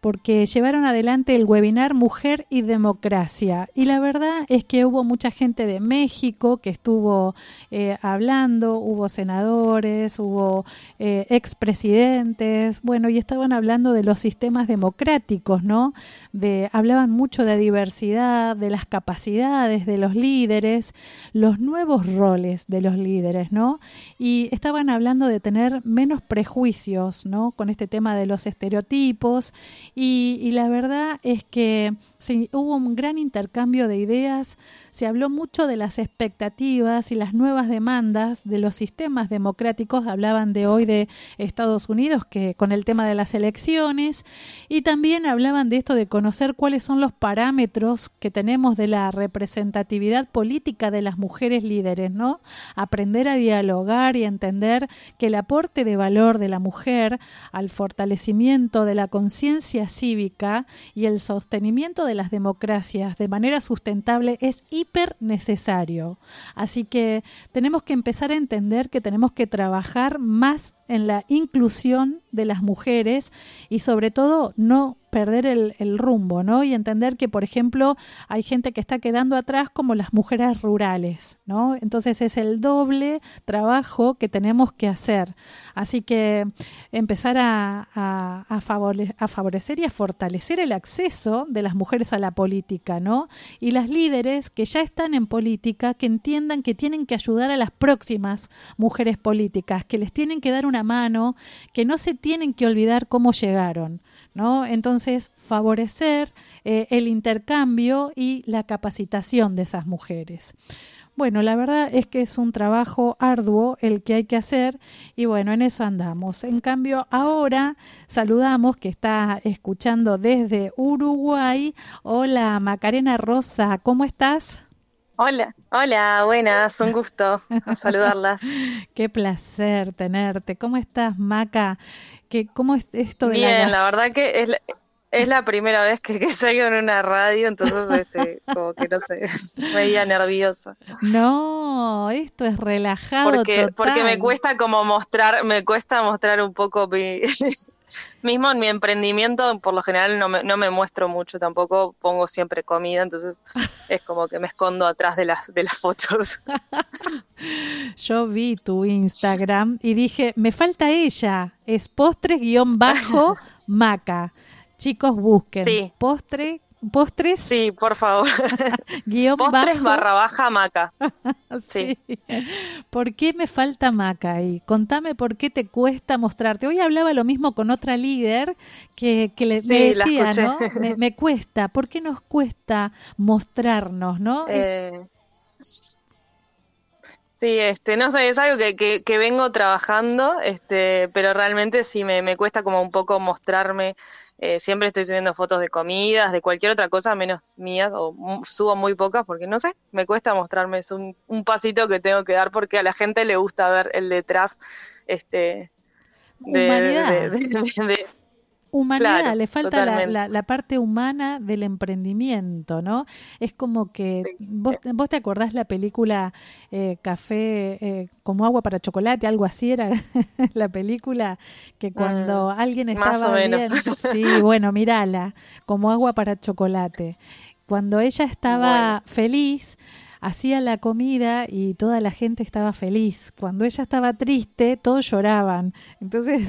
porque llevaron adelante el webinar Mujer y Democracia. Y la verdad es que hubo mucha gente de México que estuvo eh, hablando, hubo senadores, hubo eh, expresidentes, bueno, y estaban hablando de los sistemas democráticos, ¿no? De, hablaban mucho de diversidad, de las capacidades de los líderes, los nuevos roles de los líderes, ¿no? Y estaban hablando de tener menos prejuicios, ¿no? Con este tema de los estereotipos y, y la verdad es que sí, hubo un gran intercambio de ideas, se habló mucho de las expectativas y las nuevas demandas de los sistemas democráticos, hablaban de hoy de Estados Unidos que con el tema de las elecciones y también hablaban de esto de conocer cuáles son los parámetros que tenemos de la representatividad política de las mujeres líderes, ¿no? Aprender a dialogar y entender que el aporte de valor de la mujer al fortalecimiento de la conciencia cívica y el sostenimiento de las democracias de manera sustentable es hiper necesario. Así que tenemos que empezar a entender que tenemos que trabajar más en la inclusión de las mujeres y sobre todo no perder el, el rumbo, ¿no? Y entender que, por ejemplo, hay gente que está quedando atrás como las mujeres rurales, ¿no? Entonces es el doble trabajo que tenemos que hacer. Así que empezar a, favore- a favorecer y a fortalecer el acceso de las mujeres a la política, ¿no? Y las líderes que ya están en política, que entiendan que tienen que ayudar a las próximas mujeres políticas, que les tienen que dar una mano, que no se tienen que olvidar cómo llegaron. ¿No? Entonces, favorecer eh, el intercambio y la capacitación de esas mujeres. Bueno, la verdad es que es un trabajo arduo el que hay que hacer y bueno, en eso andamos. En cambio, ahora saludamos que está escuchando desde Uruguay. Hola, Macarena Rosa, ¿cómo estás? Hola, hola, buenas, un gusto saludarlas. Qué placer tenerte. ¿Cómo estás, Maca? ¿Qué, ¿Cómo es esto de Bien, la verdad que es la, Es la primera vez que, que salgo en una radio, entonces este, como que no sé, veía nerviosa. No, esto es relajado Porque, total. porque me cuesta como mostrar, me cuesta mostrar un poco mi, mismo en mi emprendimiento, por lo general no me, no me muestro mucho, tampoco pongo siempre comida, entonces es como que me escondo atrás de las, de las fotos. Yo vi tu Instagram y dije, me falta ella. Es postres guion bajo maca. Chicos, busquen. Sí. Postre, postres Sí, por favor. guion Postres bajo. barra baja maca. Sí. ¿Por qué me falta maca ahí? Contame por qué te cuesta mostrarte. Hoy hablaba lo mismo con otra líder que, que le, Sí, decía. ¿no? Me, me cuesta. ¿Por qué nos cuesta mostrarnos, no? Eh, sí, este, no sé, es algo que, que, que vengo trabajando, este, pero realmente sí me, me cuesta como un poco mostrarme. Eh, siempre estoy subiendo fotos de comidas, de cualquier otra cosa menos mías, o subo muy pocas porque no sé, me cuesta mostrarme, es un, un pasito que tengo que dar porque a la gente le gusta ver el detrás, este, de, Humanidad. de- de- de- de- Humanidad, Claro, le falta la, la- la parte humana del emprendimiento, ¿no? Es como que Sí. vos, vos te acordás la película eh, Café eh, como agua para chocolate, algo así era la película que cuando alguien Mm, más estaba o menos. bien, sí, bueno, mírala, como agua para chocolate. Cuando ella estaba Bueno. feliz, hacía la comida y toda la gente estaba feliz. Cuando ella estaba triste, todos lloraban. Entonces,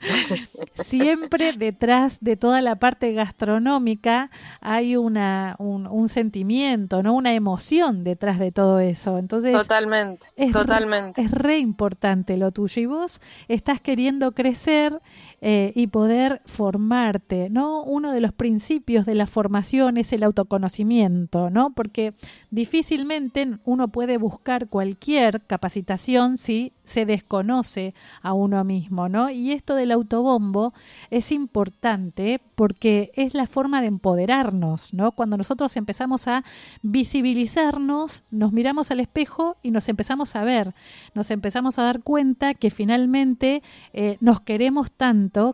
siempre detrás de toda la parte gastronómica hay una, un, un sentimiento, ¿no? Una emoción detrás de todo eso. Entonces, totalmente, es re- totalmente. es re importante lo tuyo y vos estás queriendo crecer eh, y poder formarte, ¿no? Uno de los principios de la formación es el autoconocimiento, ¿no? Porque difícilmente uno puede buscar cualquier capacitación si se desconoce a uno mismo, ¿no? Y esto del autobombo es importante porque es la forma de empoderarnos, ¿no? Cuando nosotros empezamos a visibilizarnos, nos miramos al espejo y nos empezamos a ver, nos empezamos a dar cuenta que finalmente eh, nos queremos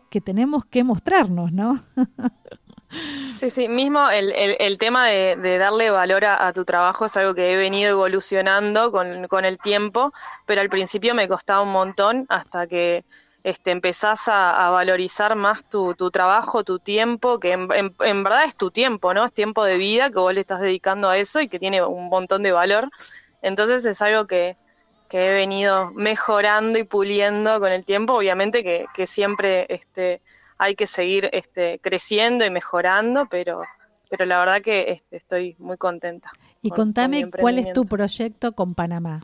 que tenemos que mostrarnos, ¿no? Sí, sí, mismo el, el, tema de, darle valor a, tu trabajo es algo que he venido evolucionando con, con el tiempo, pero al principio me costaba un montón hasta que este, empezás a, valorizar más tu, tu trabajo, tu tiempo, que en verdad es tu tiempo, ¿no? Es tiempo de vida que vos le estás dedicando a eso y que tiene un montón de valor. Entonces es algo que, que he venido mejorando y puliendo con el tiempo, obviamente que, que siempre este, hay que seguir este, creciendo y mejorando, pero, pero la verdad que este, estoy muy contenta. Y con- con contame cuál es tu proyecto con Panamá.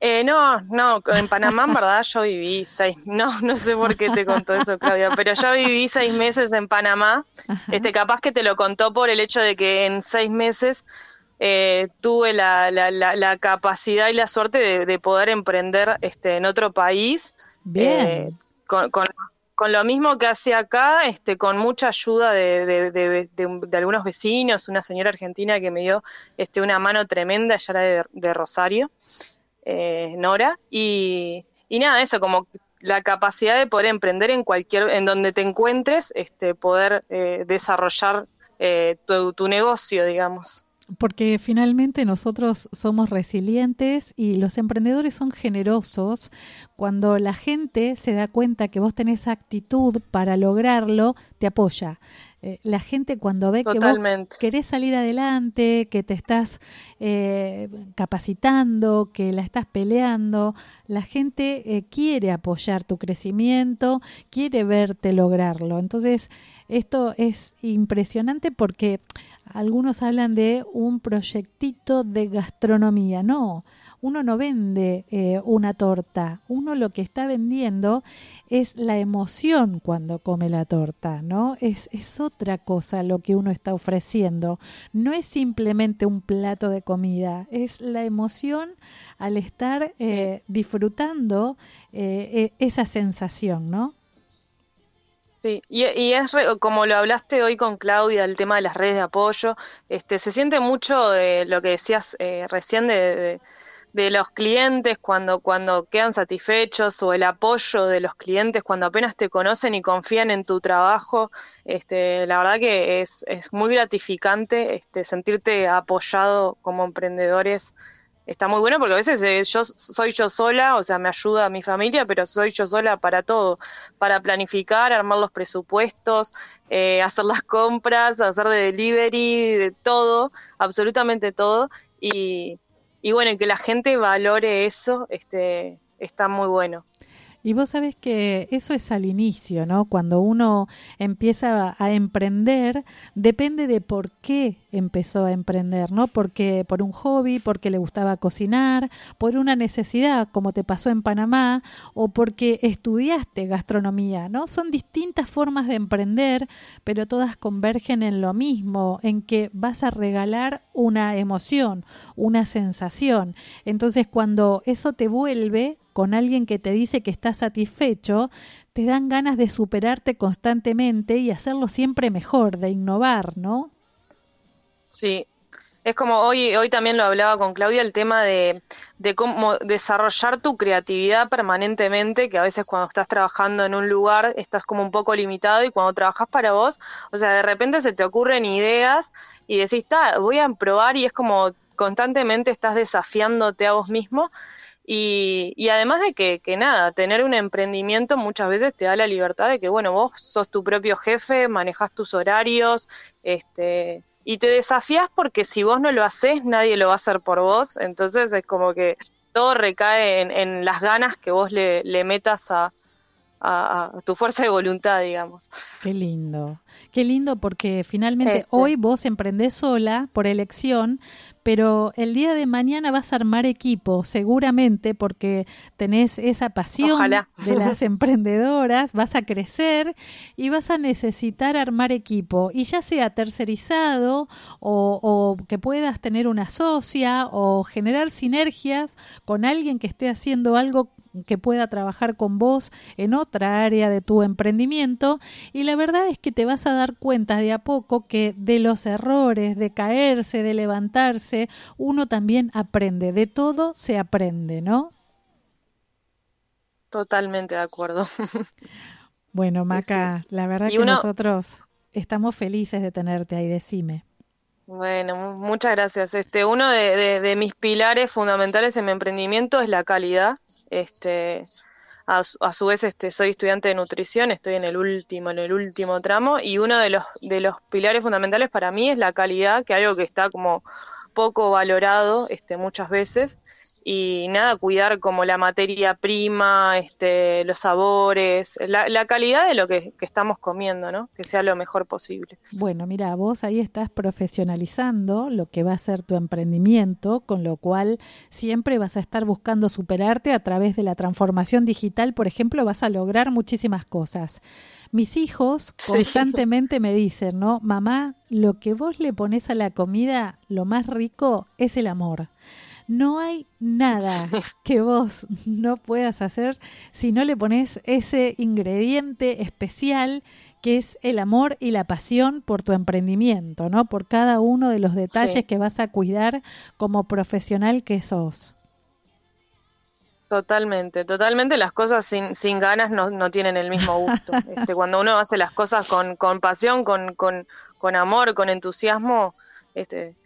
Eh, no, no, en Panamá en verdad yo viví seis, no, no sé por qué te contó eso Claudia, pero yo viví seis meses en Panamá, Ajá. este capaz que te lo contó por el hecho de que en seis meses eh, tuve la, la, la, la capacidad y la suerte de, de poder emprender este, en otro país. Bien. eh, con, con, con lo mismo que hacía acá, este, con mucha ayuda de, de, algunos vecinos, una señora argentina que me dio este, una mano tremenda, ella era de, de Rosario, eh, Nora, y, y nada, eso, como la capacidad de poder emprender en cualquier, en donde te encuentres, este, poder eh, desarrollar eh, tu, tu negocio, digamos. Porque finalmente nosotros somos resilientes y los emprendedores son generosos. Cuando la gente se da cuenta que vos tenés actitud para lograrlo, te apoya. Eh, la gente cuando ve que vos querés salir adelante, que te estás eh, capacitando, que la estás peleando, la gente eh, quiere apoyar tu crecimiento, quiere verte lograrlo. Entonces, esto es impresionante porque algunos hablan de un proyectito de gastronomía. No, uno no vende eh, una torta, uno lo que está vendiendo es la emoción cuando come la torta, ¿no? Es, es otra cosa lo que uno está ofreciendo. No es simplemente un plato de comida, es la emoción al estar eh, disfrutando eh, e- esa sensación, ¿no? Sí, y, es re- como lo hablaste hoy con Claudia, el tema de las redes de apoyo, este, se siente mucho eh, lo que decías eh, recién de, de- de los clientes cuando, cuando quedan satisfechos o el apoyo de los clientes cuando apenas te conocen y confían en tu trabajo, este, la verdad que es, es muy gratificante este, sentirte apoyado como emprendedores. Está muy bueno porque a veces eh, yo soy yo sola, o sea, me ayuda mi familia, pero soy yo sola para todo, para planificar, armar los presupuestos, eh, hacer las compras, hacer de delivery, de todo, absolutamente todo. Y, y bueno, que la gente valore eso, este, está muy bueno. Y vos sabés que eso es al inicio, ¿no? Cuando uno empieza a emprender, depende de por qué empezó a emprender, ¿no? Porque por un hobby, porque le gustaba cocinar, por una necesidad, como te pasó en Panamá, o porque estudiaste gastronomía, ¿no? Son distintas formas de emprender, pero todas convergen en lo mismo, en que vas a regalar una emoción, una sensación. Entonces, cuando eso te vuelve, con alguien que te dice que está satisfecho, te dan ganas de superarte constantemente y hacerlo siempre mejor, de innovar, ¿no? Sí, es como hoy, hoy también lo hablaba con Claudia, el tema de, de cómo desarrollar tu creatividad permanentemente, que a veces cuando estás trabajando en un lugar estás como un poco limitado y cuando trabajas para vos, o sea, de repente se te ocurren ideas y decís, "Ta, voy a probar y es como constantemente estás desafiándote a vos mismo y, y además de que, que nada, tener un emprendimiento muchas veces te da la libertad de que, bueno, vos sos tu propio jefe, manejas tus horarios, este, y te desafías porque si vos no lo haces, nadie lo va a hacer por vos, entonces es como que todo recae en, en las ganas que vos le, le metas a, a, a tu fuerza de voluntad, digamos. Qué lindo, qué lindo porque finalmente Este. hoy vos emprendés sola por elección, pero el día de mañana vas a armar equipo, seguramente porque tenés esa pasión Ojalá. de las emprendedoras, vas a crecer y vas a necesitar armar equipo, y ya sea tercerizado o, o que puedas tener una socia o generar sinergias con alguien que esté haciendo algo que pueda trabajar con vos en otra área de tu emprendimiento y la verdad es que te vas a dar cuenta de a poco que de los errores, de caerse, de levantarse, uno también aprende, de todo se aprende, ¿no? Totalmente de acuerdo. Bueno, Maca, la verdad Y que uno- nosotros estamos felices de tenerte ahí, decime. Bueno, mu- muchas gracias. Este, uno de, de- de mis pilares fundamentales en mi emprendimiento es la calidad. Este, a, a su vez, este, soy estudiante de nutrición, estoy en el último, en el último tramo, y uno de los, de los pilares fundamentales para mí es la calidad, que algo que está como poco valorado, este, muchas veces. Y nada, cuidar como la materia prima, este, los sabores, la, la calidad de lo que, que estamos comiendo, ¿no? Que sea lo mejor posible. Bueno, mira, vos ahí estás profesionalizando lo que va a ser tu emprendimiento, con lo cual siempre vas a estar buscando superarte a través de la transformación digital, por ejemplo, vas a lograr muchísimas cosas. Mis hijos Sí. constantemente me dicen, ¿no? Mamá, lo que vos le pones a la comida, lo más rico es el amor. No hay nada que vos no puedas hacer si no le pones ese ingrediente especial que es el amor y la pasión por tu emprendimiento, ¿no? Por cada uno de los detalles Sí. que vas a cuidar como profesional que sos. Totalmente, totalmente las cosas sin, sin ganas no, no tienen el mismo gusto. Este, cuando uno hace las cosas con, con pasión, con, con, con amor, con entusiasmo, este,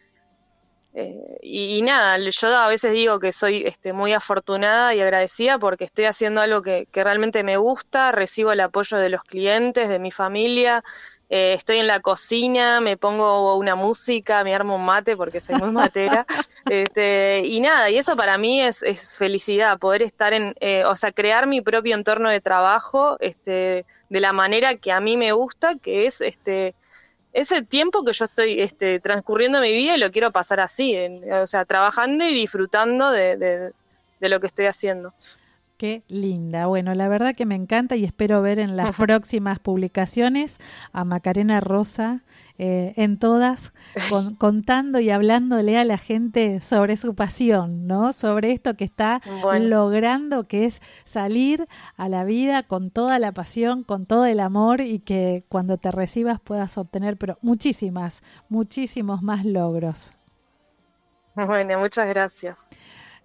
eh, y, y nada, yo a veces digo que soy este, muy afortunada y agradecida porque estoy haciendo algo que, que realmente me gusta, recibo el apoyo de los clientes, de mi familia, eh, estoy en la cocina, me pongo una música, me armo un mate porque soy muy matera, este, y nada, y eso para mí es, es felicidad, poder estar en, eh, o sea, crear mi propio entorno de trabajo, este, de la manera que a mí me gusta, que es, este, ese tiempo que yo estoy este, transcurriendo mi vida y lo quiero pasar así, en- o sea, trabajando y disfrutando de, de, de lo que estoy haciendo. Qué linda. Bueno, la verdad que me encanta y espero ver en las próximas publicaciones a Macarena Rosa eh, en todas con- contando y hablándole a la gente sobre su pasión, ¿no? Sobre esto que está Bueno. logrando, que es salir a la vida con toda la pasión, con todo el amor y que cuando te recibas puedas obtener, pero muchísimas, muchísimos más logros. Bueno, muchas gracias.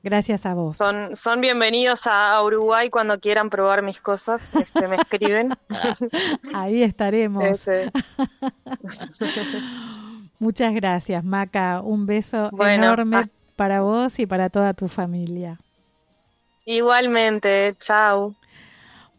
Gracias a vos. Son, son bienvenidos a Uruguay cuando quieran probar mis cosas. Este, me escriben. Ahí estaremos. Ese. Muchas gracias, Maca. Un beso Bueno, enorme para vos y para toda tu familia. Igualmente, chao.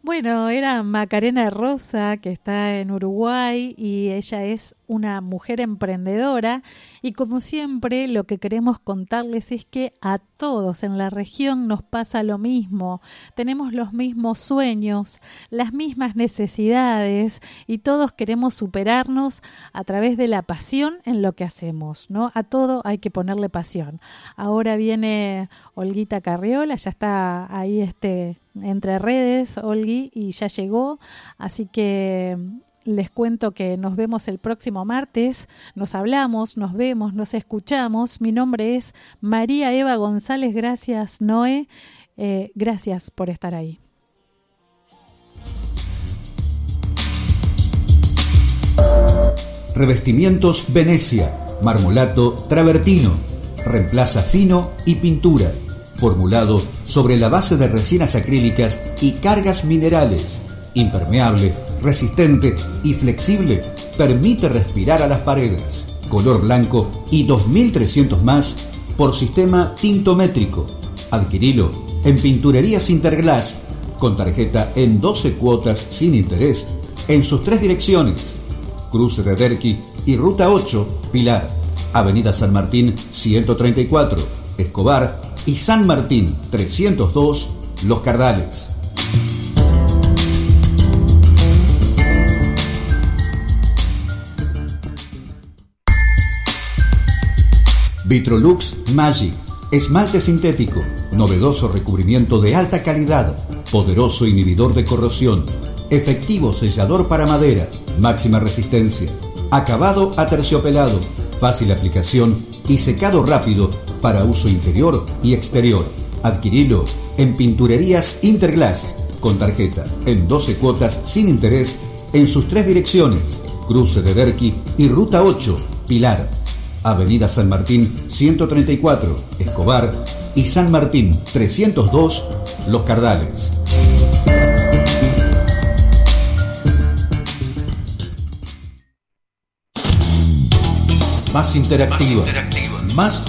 Bueno, era Macarena Rosa, que está en Uruguay y ella es una mujer emprendedora y como siempre lo que queremos contarles es que a todos en la región nos pasa lo mismo, tenemos los mismos sueños, las mismas necesidades y todos queremos superarnos a través de la pasión en lo que hacemos, ¿no? A todo hay que ponerle pasión. Ahora viene Olguita Carriola, ya está ahí este entre redes, Olgui, y ya llegó, así que les cuento que nos vemos el próximo martes, nos hablamos, nos vemos, nos escuchamos. Mi nombre es María Eva González, gracias Noé, Eh, gracias por estar ahí. Revestimientos Venecia, marmolato travertino, reemplaza fino y pintura, formulado sobre la base de resinas acrílicas y cargas minerales, impermeable, resistente y flexible, permite respirar a las paredes, color blanco y 2300 más por sistema tintométrico. Adquirilo en Pinturerías Interglass con tarjeta en 12 cuotas sin interés en sus tres direcciones. Cruce de Derqui y Ruta 8, Pilar, Avenida San Martín 134, Escobar y San Martín 302, Los Cardales. Vitrolux Magic, esmalte sintético, novedoso recubrimiento de alta calidad, poderoso inhibidor de corrosión, efectivo sellador para madera, máxima resistencia, acabado aterciopelado, fácil aplicación y secado rápido para uso interior y exterior. Adquirilo en Pinturerías Interglass con tarjeta en 12 cuotas sin interés en sus tres direcciones, Cruce de Derqui y Ruta 8, Pilar, Avenida San Martín 134, Escobar y San Martín 302, Los Cardales. Más interactiva, más